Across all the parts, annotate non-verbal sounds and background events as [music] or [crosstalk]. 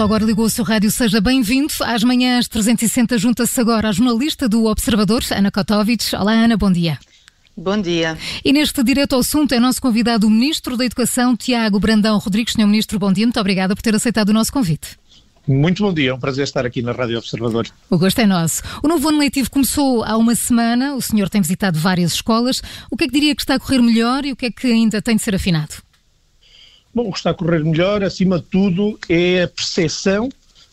Só agora ligou o seu rádio, seja bem-vindo. Às manhãs 360 junta-se agora a jornalista do Observador, Ana Kotovic. Olá, Ana, bom dia. Bom dia. E neste direto ao assunto é nosso convidado o Ministro da Educação, Tiago Brandão Rodrigues. Senhor Ministro, bom dia. Muito obrigada por ter aceitado o nosso convite. Muito bom dia, é um prazer estar aqui na Rádio Observador. O gosto é nosso. O novo ano letivo começou há uma semana, o senhor tem visitado várias escolas. O que é que diria que está a correr melhor e o que é que ainda tem de ser afinado? Bom, o que está a correr melhor, acima de tudo, é a percepção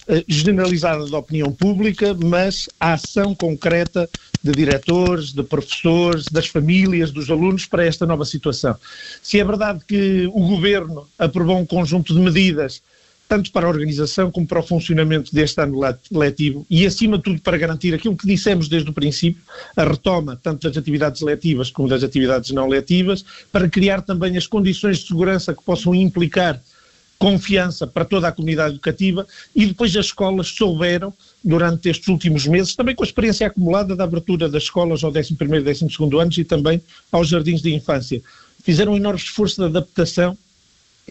eh, generalizada da opinião pública, mas a ação concreta de diretores, de professores, das famílias, dos alunos para esta nova situação. Se é verdade que o governo aprovou um conjunto de medidas tanto para a organização como para o funcionamento deste ano letivo. E, acima de tudo, para garantir aquilo que dissemos desde o princípio, a retoma tanto das atividades letivas como das atividades não letivas, para criar também as condições de segurança que possam implicar confiança para toda a comunidade educativa. E depois as escolas souberam, durante estes últimos meses, também com a experiência acumulada da abertura das escolas ao 11º e 12º anos e também aos jardins de infância, fizeram um enorme esforço de adaptação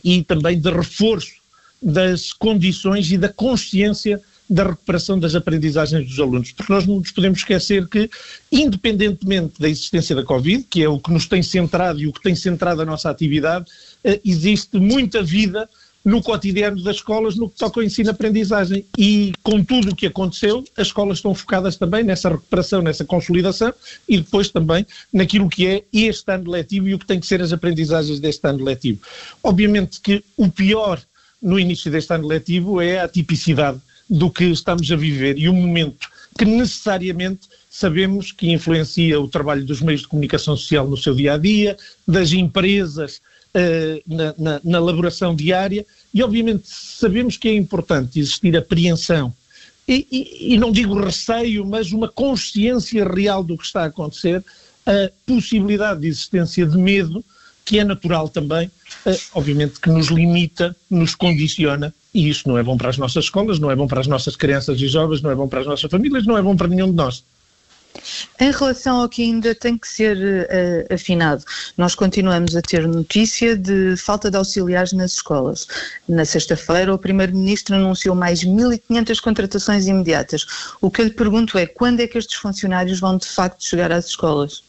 e também de reforço das condições e da consciência da recuperação das aprendizagens dos alunos, porque nós não nos podemos esquecer que, independentemente da existência da Covid, que é o que nos tem centrado e o que tem centrado a nossa atividade, eh, existe muita vida no cotidiano das escolas no que toca ao ensino-aprendizagem. E com tudo o que aconteceu, as escolas estão focadas também nessa recuperação, nessa consolidação e depois também naquilo que é este ano letivo e o que tem que ser as aprendizagens deste ano letivo. Obviamente que o pior no início deste ano letivo é a tipicidade do que estamos a viver e o momento que necessariamente sabemos que influencia o trabalho dos meios de comunicação social no seu dia a dia, das empresas uh, na, na, na, elaboração diária. E, obviamente, sabemos que é importante existir apreensão e, e, e não digo receio, mas uma consciência real do que está a acontecer, a possibilidade de existência de medo que é natural também, eh, obviamente que nos limita, nos condiciona, e isso não é bom para as nossas escolas, não é bom para as nossas crianças e jovens, não é bom para as nossas famílias, não é bom para nenhum de nós. Em relação ao que ainda tem que ser uh, afinado, nós continuamos a ter notícia de falta de auxiliares nas escolas. Na sexta-feira, o Primeiro-Ministro anunciou mais 1.500 contratações imediatas. O que eu lhe pergunto é quando é que estes funcionários vão de facto chegar às escolas?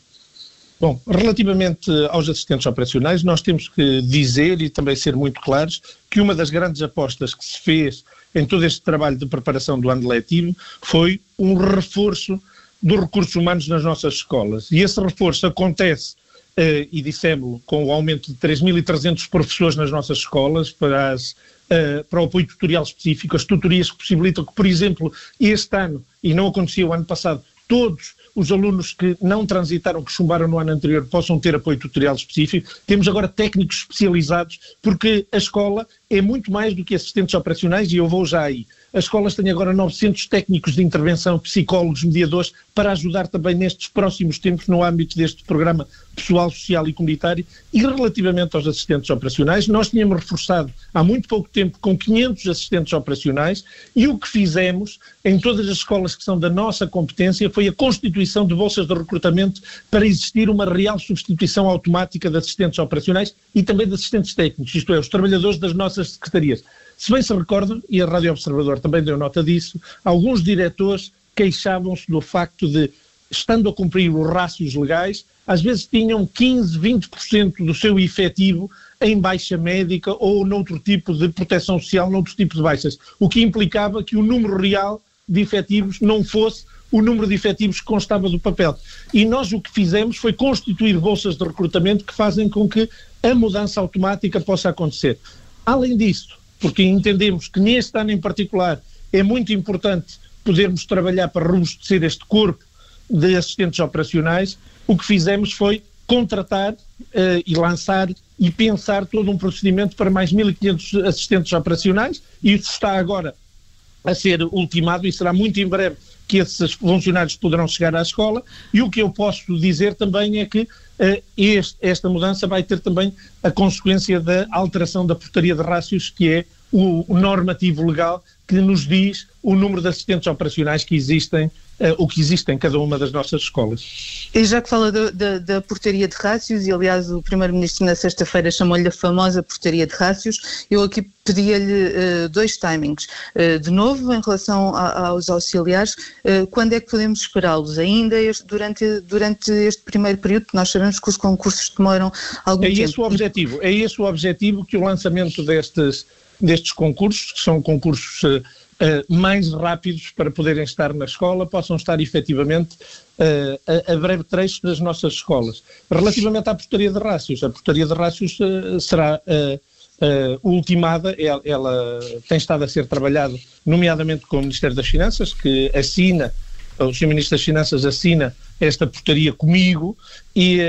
Bom, relativamente aos assistentes operacionais, nós temos que dizer e também ser muito claros que uma das grandes apostas que se fez em todo este trabalho de preparação do ano letivo foi um reforço dos recursos humanos nas nossas escolas. E esse reforço acontece, eh, e dissemos com o aumento de 3.300 professores nas nossas escolas para, as, eh, para o apoio tutorial específico, as tutorias que possibilitam que, por exemplo, este ano, e não acontecia o ano passado, todos os alunos que não transitaram, que chumbaram no ano anterior, possam ter apoio tutorial específico. Temos agora técnicos especializados, porque a escola é muito mais do que assistentes operacionais e eu vou já aí. As escolas têm agora 900 técnicos de intervenção, psicólogos, mediadores, para ajudar também nestes próximos tempos no âmbito deste programa pessoal, social e comunitário. E relativamente aos assistentes operacionais, nós tínhamos reforçado há muito pouco tempo com 500 assistentes operacionais e o que fizemos em todas as escolas que são da nossa competência foi a constituição de bolsas de recrutamento para existir uma real substituição automática de assistentes operacionais e também de assistentes técnicos, isto é, os trabalhadores das nossas secretarias. Se bem se recordam, e a Rádio Observador também deu nota disso, alguns diretores queixavam-se do facto de, estando a cumprir os rácios legais, às vezes tinham 15, 20% do seu efetivo em baixa médica ou noutro tipo de proteção social, noutro tipo de baixas, o que implicava que o número real de efetivos não fosse o número de efetivos que constava do papel. E nós o que fizemos foi constituir bolsas de recrutamento que fazem com que a mudança automática possa acontecer. Além disso, porque entendemos que neste ano em particular é muito importante podermos trabalhar para robustecer este corpo de assistentes operacionais, o que fizemos foi contratar uh, e lançar e pensar todo um procedimento para mais 1.500 assistentes operacionais, e isso está agora a ser ultimado e será muito em breve que esses funcionários poderão chegar à escola, e o que eu posso dizer também é que uh, este, esta mudança vai ter também a consequência da alteração da portaria de rácios, que é o, o normativo legal que nos diz o número de assistentes operacionais que existem uh, o que existe em cada uma das nossas escolas. E já que fala do, da, da, portaria de rácios, e aliás o Primeiro-Ministro na sexta-feira chamou-lhe a famosa portaria de rácios, eu aqui pedia-lhe uh, dois timings. Uh, de novo, em relação a, aos auxiliares, quando é que podemos esperá-los? Ainda este, durante, durante este primeiro período, nós sabemos que os concursos demoram algum é tempo. É esse o objetivo, é esse o objetivo que o lançamento destes, destes concursos, que são concursos uh, mais rápidos para poderem estar na escola, possam estar efetivamente uh, a, a, breve trecho das nossas escolas. Relativamente à portaria de rácios, a portaria de rácios uh, será ultimada, ela, ela, tem estado a ser trabalhada, nomeadamente com o Ministério das Finanças, que assina, o Sr. Ministro das Finanças assina esta portaria comigo e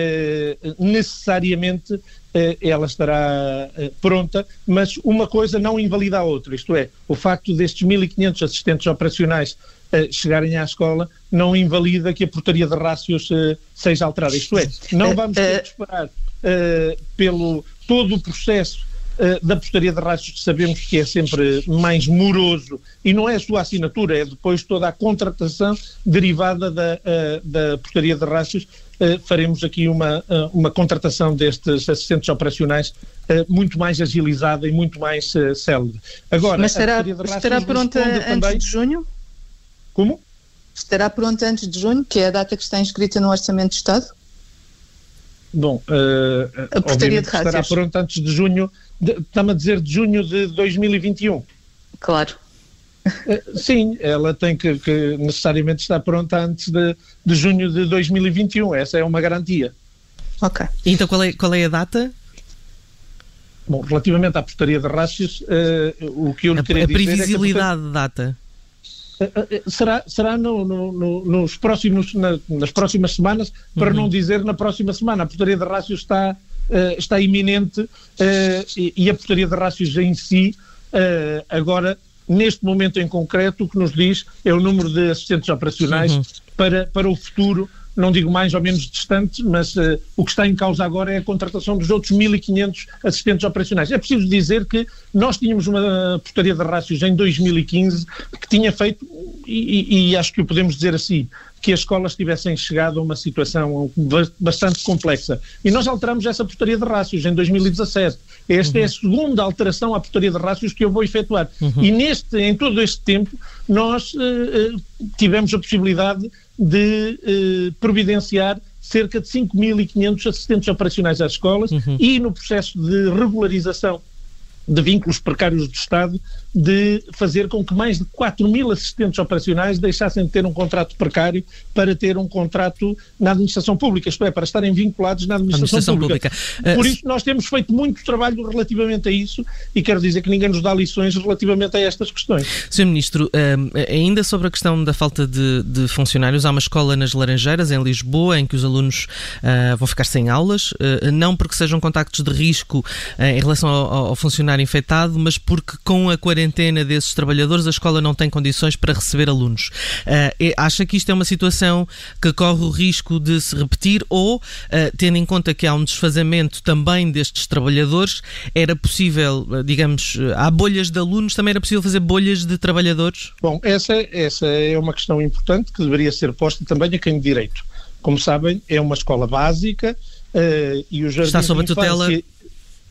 necessariamente eh, ela estará eh, pronta, mas uma coisa não invalida a outra, isto é, o facto destes 1.500 assistentes operacionais eh, chegarem à escola não invalida que a portaria de rácios seja alterada, isto é, não vamos ter que esperar pelo todo o processo da portaria de rácios que sabemos que é sempre mais moroso e não é a sua assinatura, é depois toda a contratação derivada da, da portaria de rácios eh, faremos aqui uma, eh, uma contratação destes assistentes operacionais eh, muito mais agilizada e muito mais célebre. Agora, Mas estará, estará pronta antes também... de junho? Como? Estará pronta antes de junho, que é a data que está inscrita no Orçamento de Estado? Bom, uh, a portaria de estará pronta antes de junho, está-me a dizer de junho de 2021. Claro. Eh, sim, ela tem que, que, necessariamente estar pronta antes de, de junho de 2021, essa é uma garantia. Ok. Então qual é, qual é a data? Bom, relativamente à portaria de rácios, uh, o que eu lhe queria a, dizer. A previsibilidade é de data. Uh, será será no, no, no, nos próximos, na, nas próximas semanas, para uhum. não dizer na próxima semana. A portaria de rácios está, está iminente e, e, a portaria de rácios em si agora neste momento em concreto, o que nos diz é o número de assistentes operacionais uhum. para, para o futuro, não digo mais ou menos distante, mas uh, o que está em causa agora é a contratação dos outros 1.500 assistentes operacionais. É preciso dizer que nós tínhamos uma portaria de rácios em 2015 que tinha feito, e, e acho que o podemos dizer assim, que as escolas tivessem chegado a uma situação bastante complexa. E nós alteramos essa portaria de rácios em 2017. Esta uhum. é a segunda alteração à portaria de rácios que eu vou efetuar. Uhum. E neste, em todo este tempo, nós uh, tivemos a possibilidade de uh, providenciar cerca de 5.500 assistentes operacionais às escolas uhum. e no processo de regularização de vínculos precários do Estado, de fazer com que mais de 4 mil assistentes operacionais deixassem de ter um contrato precário para ter um contrato na administração pública, isto é, para estarem vinculados na administração, administração pública. pública. Por uh, isso nós temos feito muito trabalho relativamente a isso e quero dizer que ninguém nos dá lições relativamente a estas questões. Sr. Ministro, uh, ainda sobre a questão da falta de, de, funcionários, há uma escola nas Laranjeiras, em Lisboa, em que os alunos uh, vão ficar sem aulas, não porque sejam contactos de risco em relação ao, ao funcionário infectado, mas porque com a quarentena desses trabalhadores a escola não tem condições para receber alunos. Uh, acha que isto é uma situação que corre o risco de se repetir ou, uh, tendo em conta que há um desfazamento também destes trabalhadores, era possível, uh, digamos, há bolhas de alunos, também era possível fazer bolhas de trabalhadores? Bom, essa, essa é uma questão importante que deveria ser posta também a quem de direito. Como sabem, é uma escola básica uh, e os Está sob a tutela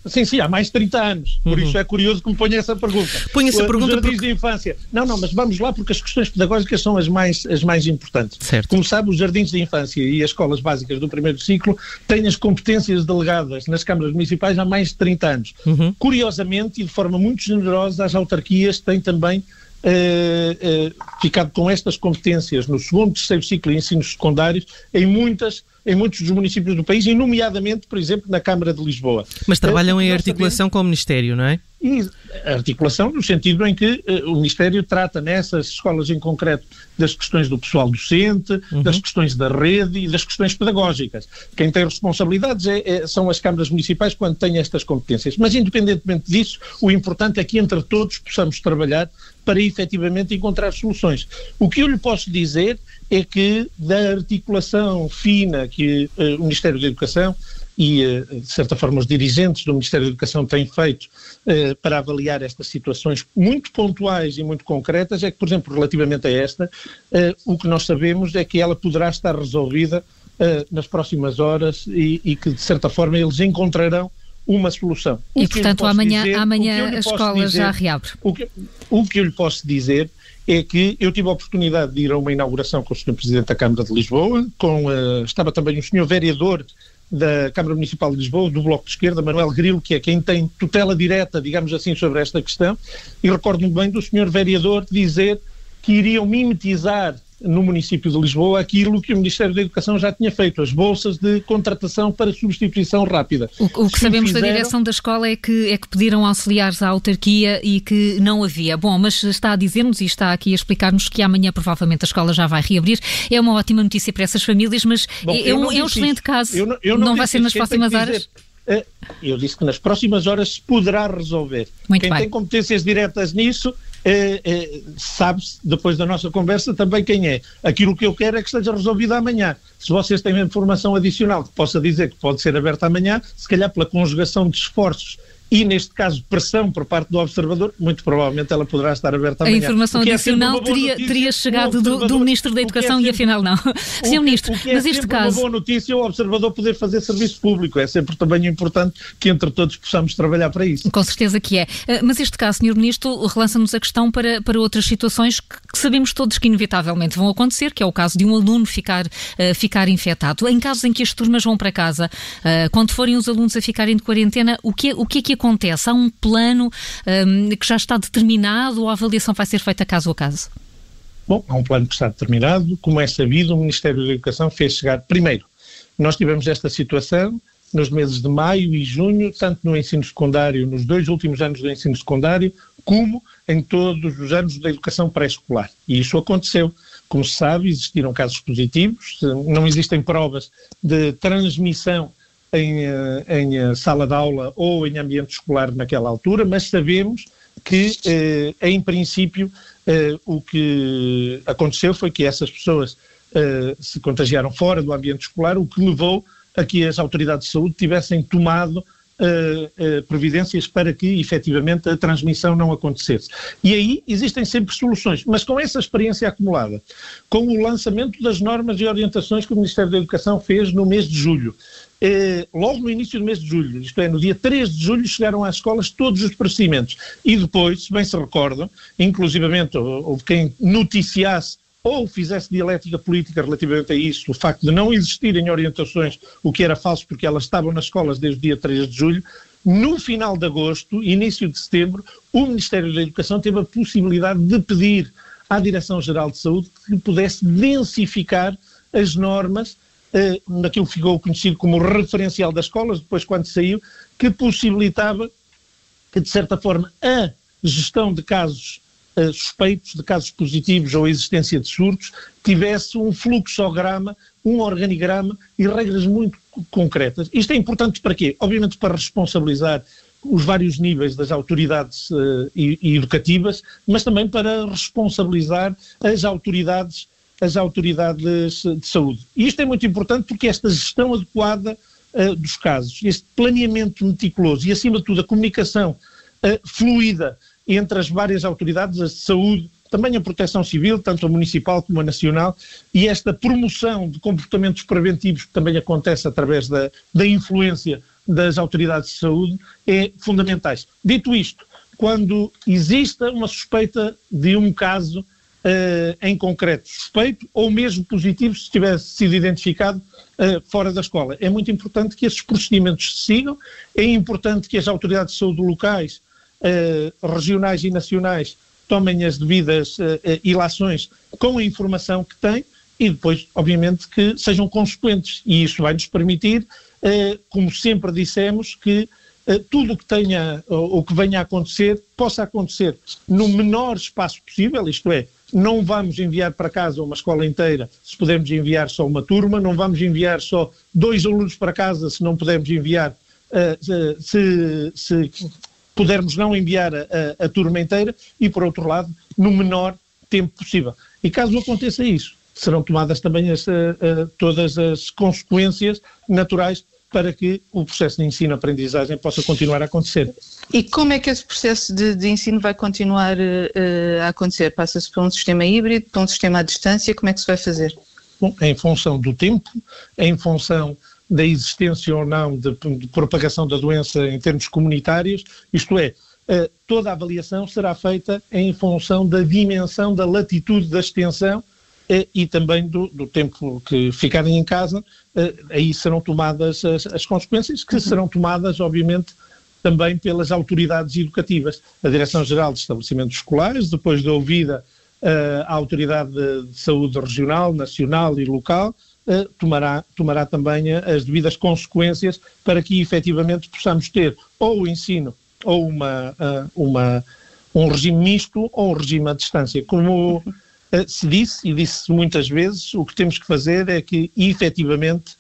Sim, sim, há mais de 30 anos. Por uhum. isso é curioso que me ponha essa pergunta. Põe essa pergunta jardins porque... de infância. Não, não, mas vamos lá porque as questões pedagógicas são as mais, as mais importantes. Certo. Como sabe, os jardins de infância e as escolas básicas do primeiro ciclo têm as competências delegadas nas câmaras municipais há mais de 30 anos. Uhum. Curiosamente e de forma muito generosa, as autarquias têm também Uh, uh, ficado com estas competências no segundo, terceiro ciclo de ensinos secundários em muitas em muitos dos municípios do país, e nomeadamente, por exemplo, na Câmara de Lisboa. Mas trabalham em articulação com o Ministério, não é? E articulação no sentido em que uh, o Ministério trata nessas escolas em concreto das questões do pessoal docente, uhum. das questões da rede e das questões pedagógicas. Quem tem responsabilidades é, é, são as câmaras municipais quando têm estas competências. Mas, independentemente disso, o importante é que entre todos possamos trabalhar para efetivamente encontrar soluções. O que eu lhe posso dizer é que da articulação fina que uh, o Ministério da Educação e, de certa forma, os dirigentes do Ministério da Educação têm feito para avaliar estas situações muito pontuais e muito concretas é que, por exemplo, relativamente a esta, o que nós sabemos é que ela poderá estar resolvida nas próximas horas e, e que, de certa forma, eles encontrarão uma solução. O e, portanto, amanhã, dizer, amanhã a escola dizer, já reabre. O que, o que eu lhe posso dizer é que eu tive a oportunidade de ir a uma inauguração com o Sr. Presidente da Câmara de Lisboa, com, uh, estava também o Sr. Vereador da Câmara Municipal de Lisboa, do Bloco de Esquerda, Manuel Grilo, que é quem tem tutela direta, digamos assim, sobre esta questão, e recordo-me bem do Sr. Vereador dizer que iriam mimetizar no município de Lisboa aquilo que o Ministério da Educação já tinha feito, as bolsas de contratação para substituição rápida. O, o que sabemos fizeram... da direção da escola é que, é que pediram auxiliares à autarquia e que não havia. Bom, mas está a dizer-nos e está aqui a explicar-nos que amanhã provavelmente a escola já vai reabrir. É uma ótima notícia para essas famílias, mas Bom, é, um, é um excelente caso. Eu não, eu não, não vai ser nas próximas horas? Eh, eu disse que nas próximas horas se poderá resolver. Muito Quem bem. tem competências diretas nisso é, sabe-se, depois da nossa conversa, também quem é. Aquilo que eu quero é que esteja resolvido amanhã. Se vocês têm informação adicional que possa dizer que pode ser aberta amanhã, se calhar pela conjugação de esforços e, neste caso, pressão por parte do observador, muito provavelmente ela poderá estar aberta amanhã. A informação é adicional é teria, teria chegado do, do, Ministro da Educação é sempre, e afinal não. Sr. Ministro, o que é [laughs] mas este caso... uma boa notícia é o observador poder fazer serviço público. É sempre também importante que entre todos possamos trabalhar para isso. Com certeza que é. Eh, mas este caso, Sr. Ministro, relança-nos a questão para, para outras situações que, que, sabemos todos que inevitavelmente vão acontecer, que é o caso de um aluno ficar, uh, ficar infectado. Em casos em que as turmas vão para casa, uh, quando forem os alunos a ficarem de quarentena, o que, o que é que acontece? Há um plano um, que já está determinado ou a avaliação vai ser feita caso a caso? Bom, há um plano que está determinado. Como é sabido, o Ministério da Educação fez chegar. Primeiro, nós tivemos esta situação nos meses de maio e junho, tanto no ensino secundário, nos dois últimos anos do ensino secundário, como em todos os anos da educação pré-escolar. E isso aconteceu. Como se sabe, existiram casos positivos, não existem provas de transmissão em, eh, em eh, sala de aula ou em ambiente escolar naquela altura, mas sabemos que, eh, em princípio, o que aconteceu foi que essas pessoas se contagiaram fora do ambiente escolar, o que levou a que as autoridades de saúde tivessem tomado Uh, uh, providências para que efetivamente a transmissão não acontecesse. E aí existem sempre soluções, mas com essa experiência acumulada, com o lançamento das normas e orientações que o Ministério da Educação fez no mês de julho, eh, logo no início do mês de julho, isto é, no dia 3 de julho, chegaram às escolas todos os procedimentos. E depois, se bem se recordam, inclusivamente houve quem noticiasse ou fizesse dialética política relativamente a isso, o facto de não existirem orientações, o que era falso porque elas estavam nas escolas desde o dia 3 de julho, no final de agosto, início de setembro, o Ministério da Educação teve a possibilidade de pedir à Direção-Geral de Saúde que pudesse densificar as normas eh, naquilo que ficou conhecido como referencial das escolas, depois quando saiu, que possibilitava que, de certa forma, a gestão de casos suspeitos, de casos positivos ou existência de surtos, tivesse um fluxograma, um organigrama e regras muito concretas. Isto é importante para quê? Obviamente para responsabilizar os vários níveis das autoridades uh, educativas, mas também para responsabilizar as autoridades as autoridades de saúde. E isto é muito importante porque esta gestão adequada uh, dos casos, este planeamento meticuloso e, acima de tudo, a comunicação uh, fluida entre as várias autoridades, de saúde, também a proteção civil, tanto a municipal como a nacional, e esta promoção de comportamentos preventivos que também acontece através da, da influência das autoridades de saúde, é fundamentais. Dito isto, quando exista uma suspeita de um caso uh, em concreto suspeito ou mesmo positivo se tivesse sido identificado uh, fora da escola. É muito importante que esses procedimentos se sigam, é importante que as autoridades de saúde locais, regionais e nacionais tomem as devidas ilações com a informação que têm e depois, obviamente, que sejam consequentes. E isso vai nos permitir, como sempre dissemos, que tudo o que tenha ou que venha a acontecer possa acontecer no menor espaço possível, isto é, não vamos enviar para casa uma escola inteira se pudermos enviar só uma turma, não vamos enviar só dois alunos para casa se não pudermos enviar, se, se, pudermos não enviar a, a, a, turma inteira e, por outro lado, no menor tempo possível. E caso aconteça isso, serão tomadas também as, uh, uh, todas as consequências naturais para que o processo de ensino-aprendizagem possa continuar a acontecer. E como é que esse processo de, de ensino vai continuar uh, a acontecer? Passa-se para um sistema híbrido, para um sistema à distância, como é que se vai fazer? Bom, em função do tempo, em função da existência ou não de, de propagação da doença em termos comunitários, isto é, uh, toda a avaliação será feita em função da dimensão, da latitude da extensão uh, e também do, do, tempo que ficarem em casa, aí serão tomadas as, as consequências, que serão tomadas, obviamente, também pelas autoridades educativas. A Direção-Geral de Estabelecimentos Escolares, depois de ouvida a Autoridade de Saúde Regional, Nacional e Local, tomará, tomará também as devidas consequências para que efetivamente possamos ter ou o ensino ou uma, uh, uma, um regime misto ou um regime à distância. Como se disse, e disse muitas vezes, o que temos que fazer é que, efetivamente,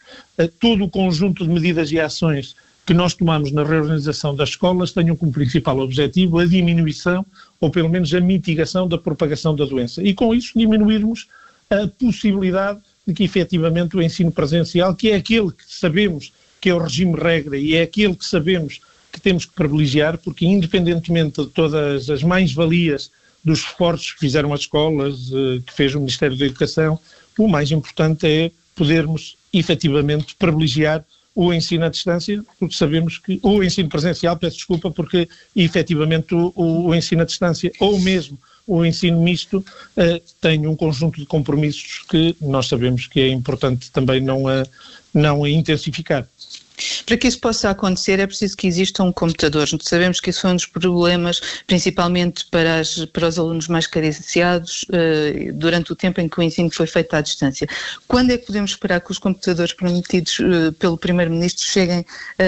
todo o conjunto de medidas e ações que nós tomamos na reorganização das escolas tenham como principal objetivo a diminuição ou pelo menos a mitigação da propagação da doença. E com isso diminuirmos a possibilidade de que efetivamente o ensino presencial, que é aquele que sabemos que é o regime regra e é aquele que sabemos que temos que privilegiar, porque independentemente de todas as mais-valias dos esforços que fizeram as escolas, eh, que fez o Ministério da Educação, o mais importante é podermos efetivamente privilegiar o ensino à distância, porque sabemos que, o ensino presencial, peço desculpa, porque efetivamente o, o ensino à distância, ou mesmo o ensino misto, uh, tem um conjunto de compromissos que nós sabemos que é importante também não, a, não a intensificar. Para que isso possa acontecer é preciso que exista um computador. Sabemos que isso foi um dos problemas, principalmente para, as, para os alunos mais carenciados, uh, durante o tempo em que o ensino foi feito à distância. Quando é que podemos esperar que os computadores prometidos uh, pelo Primeiro-Ministro cheguem uh,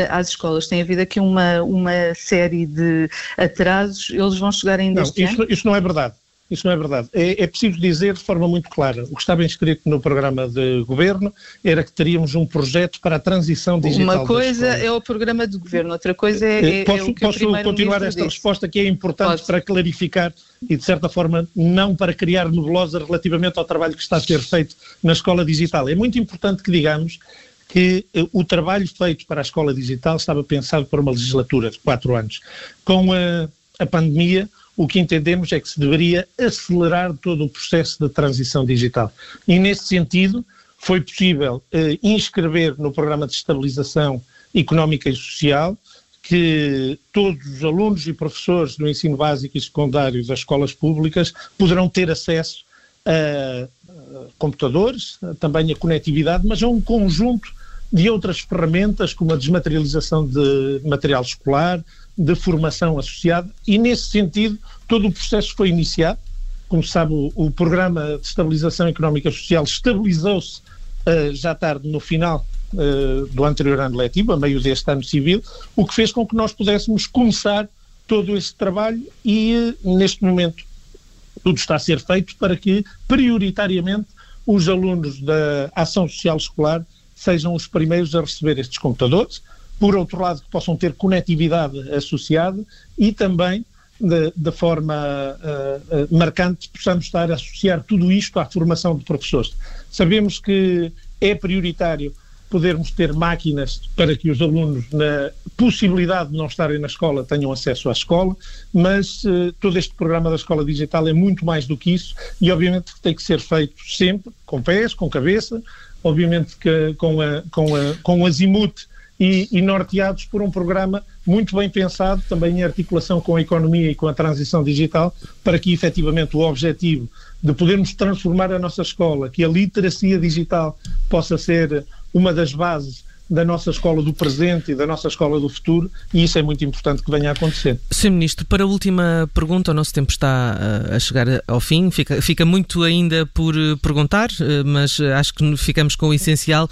às escolas? Tem havido aqui uma, uma série de atrasos, eles vão chegar ainda não, este isso, ano? Isso não é verdade. Isso não é verdade. É, é, preciso dizer de forma muito clara. O que estava inscrito no programa de governo era que teríamos um projeto para a transição digital. Uma coisa é o programa de governo, outra coisa é. é posso é o que posso continuar esta disse. resposta que é importante Pode. para clarificar e, de certa forma, não para criar nebulosa relativamente ao trabalho que está a ser feito na escola digital. É muito importante que digamos que eh, o trabalho feito para a escola digital estava pensado para uma legislatura de quatro anos. Com a, a pandemia, o que entendemos é que se deveria acelerar todo o processo de transição digital. E, nesse sentido, foi possível eh, inscrever no Programa de Estabilização Económica e Social que todos os alunos e professores do ensino básico e secundário das escolas públicas poderão ter acesso a, computadores, também a conectividade, mas a um conjunto de outras ferramentas, como a desmaterialização de material escolar, de formação associada, e nesse sentido todo o processo foi iniciado. Como sabe, o, o Programa de Estabilização Económica e Social estabilizou-se uh, já tarde, no final uh, do anterior ano letivo, a meio deste ano civil, o que fez com que nós pudéssemos começar todo esse trabalho e, uh, neste momento, tudo está a ser feito para que, prioritariamente, os alunos da Ação Social Escolar sejam os primeiros a receber estes computadores, por outro lado, que possam ter conectividade associada e também, de forma uh, uh, marcante, possamos estar a associar tudo isto à formação de professores. Sabemos que é prioritário podermos ter máquinas para que os alunos, na possibilidade de não estarem na escola, tenham acesso à escola, mas uh, todo este programa da Escola Digital é muito mais do que isso e, obviamente, tem que ser feito sempre com pés, com cabeça, obviamente que com, a, com, a, com o azimuth e, e, norteados por um programa muito bem pensado, também em articulação com a economia e com a transição digital, para que efetivamente o objetivo de podermos transformar a nossa escola, que a literacia digital possa ser uma das bases da nossa escola do presente e da nossa escola do futuro, e isso é muito importante que venha a acontecer. Sr. Ministro, para a última pergunta, o nosso tempo está eh, a chegar ao fim, fica, fica muito ainda por eh, perguntar, eh, mas acho que ficamos com o essencial.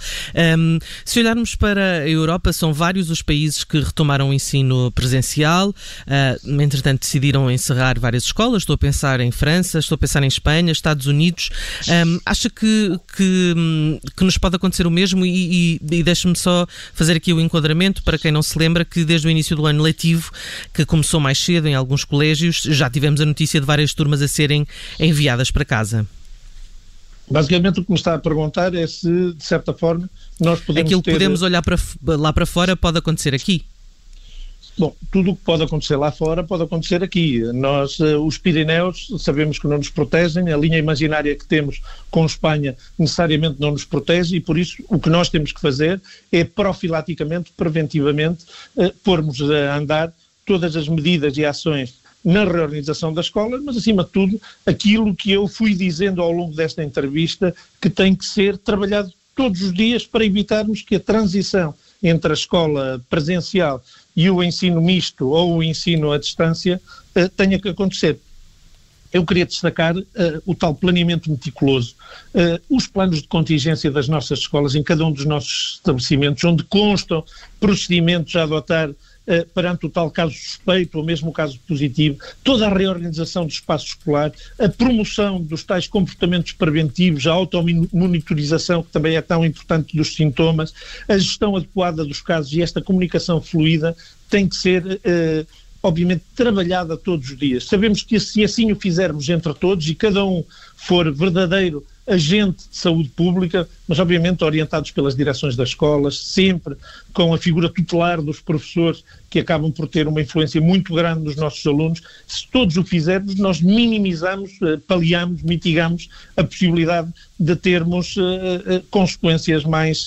Um, se olharmos para a Europa, são vários os países que retomaram o ensino presencial, uh, entretanto decidiram encerrar várias escolas, estou a pensar em França, estou a pensar em Espanha, Estados Unidos. Um, acha que, que, hum, que, nos pode acontecer o mesmo e, e, e deixe-me só só fazer aqui o enquadramento para quem não se lembra que desde o início do ano letivo, que começou mais cedo em alguns colégios, já tivemos a notícia de várias turmas a serem enviadas para casa. Basicamente o que me está a perguntar é se, de certa forma, nós podemos Aquilo que ter... podemos olhar para, lá para fora pode acontecer aqui. Bom, tudo o que pode acontecer lá fora pode acontecer aqui. Nós, eh, os Pirineus, sabemos que não nos protegem, a linha imaginária que temos com Espanha necessariamente não nos protege e por isso o que nós temos que fazer é profilaticamente, preventivamente, eh, pormos a andar todas as medidas e ações na reorganização da escola, mas acima de tudo aquilo que eu fui dizendo ao longo desta entrevista que tem que ser trabalhado todos os dias para evitarmos que a transição entre a escola presencial e o ensino misto ou o ensino à distância uh, tenha que acontecer. Eu queria destacar uh, o tal planeamento meticuloso, uh, os planos de contingência das nossas escolas em cada um dos nossos estabelecimentos, onde constam procedimentos a adotar eh, perante o tal caso suspeito ou mesmo o caso positivo, toda a reorganização do espaço escolar, a promoção dos tais comportamentos preventivos, a automonitorização, que também é tão importante dos sintomas, a gestão adequada dos casos e esta comunicação fluida tem que ser. Eh, obviamente, trabalhada todos os dias. Sabemos que se assim o fizermos entre todos e cada um for verdadeiro agente de saúde pública, mas obviamente orientados pelas direções das escolas, sempre com a figura tutelar dos professores, que acabam por ter uma influência muito grande nos nossos alunos. Se todos o fizermos, nós minimizamos, eh, paliamos, mitigamos a possibilidade de termos uh, uh, consequências mais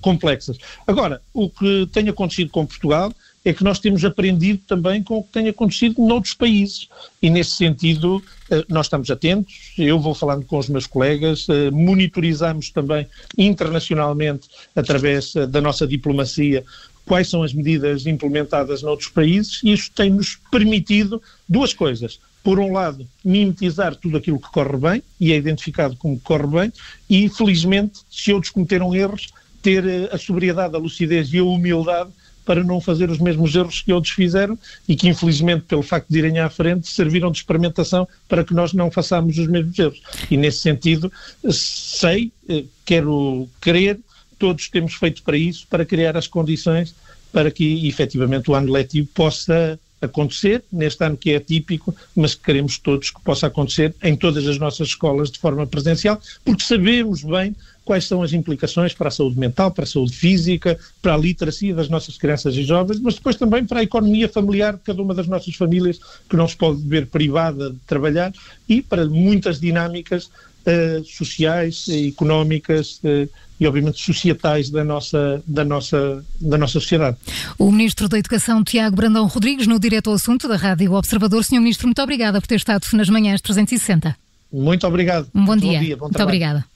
complexas. Agora, o que tem acontecido com Portugal é que nós temos aprendido também com o que tem acontecido noutros países. E nesse sentido, eh, nós estamos atentos, eu vou falando com os meus colegas, eh, monitorizamos também internacionalmente, através eh, da nossa diplomacia, quais são as medidas implementadas noutros países, e isso tem-nos permitido duas coisas. Por um lado, mimetizar tudo aquilo que corre bem, e é identificado como corre bem, e felizmente, se outros cometeram erros, ter a sobriedade, a lucidez e a humildade para não fazer os mesmos erros que outros fizeram e que, infelizmente, pelo facto de irem à frente, serviram de experimentação para que nós não façamos os mesmos erros. E, nesse sentido, sei, eh, quero crer, todos temos feito para isso, para criar as condições para que, efetivamente, o ano letivo possa acontecer, neste ano que é típico, mas que queremos todos que possa acontecer em todas as nossas escolas de forma presencial, porque sabemos bem quais são as implicações para a saúde mental, para a saúde física, para a literacia das nossas crianças e jovens, mas depois também para a economia familiar de cada uma das nossas famílias, que não se pode ver privada de trabalhar, e para muitas dinâmicas uh, sociais, económicas uh, e, obviamente, societais da nossa, da, nossa, da nossa sociedade. O Ministro da Educação, Tiago Brandão Rodrigues, no Direto ao Assunto da Rádio Observador. Senhor Ministro, muito obrigada por ter estado nas manhãs 360. Muito obrigado. Um bom, muito dia. Bom dia bom muito obrigada.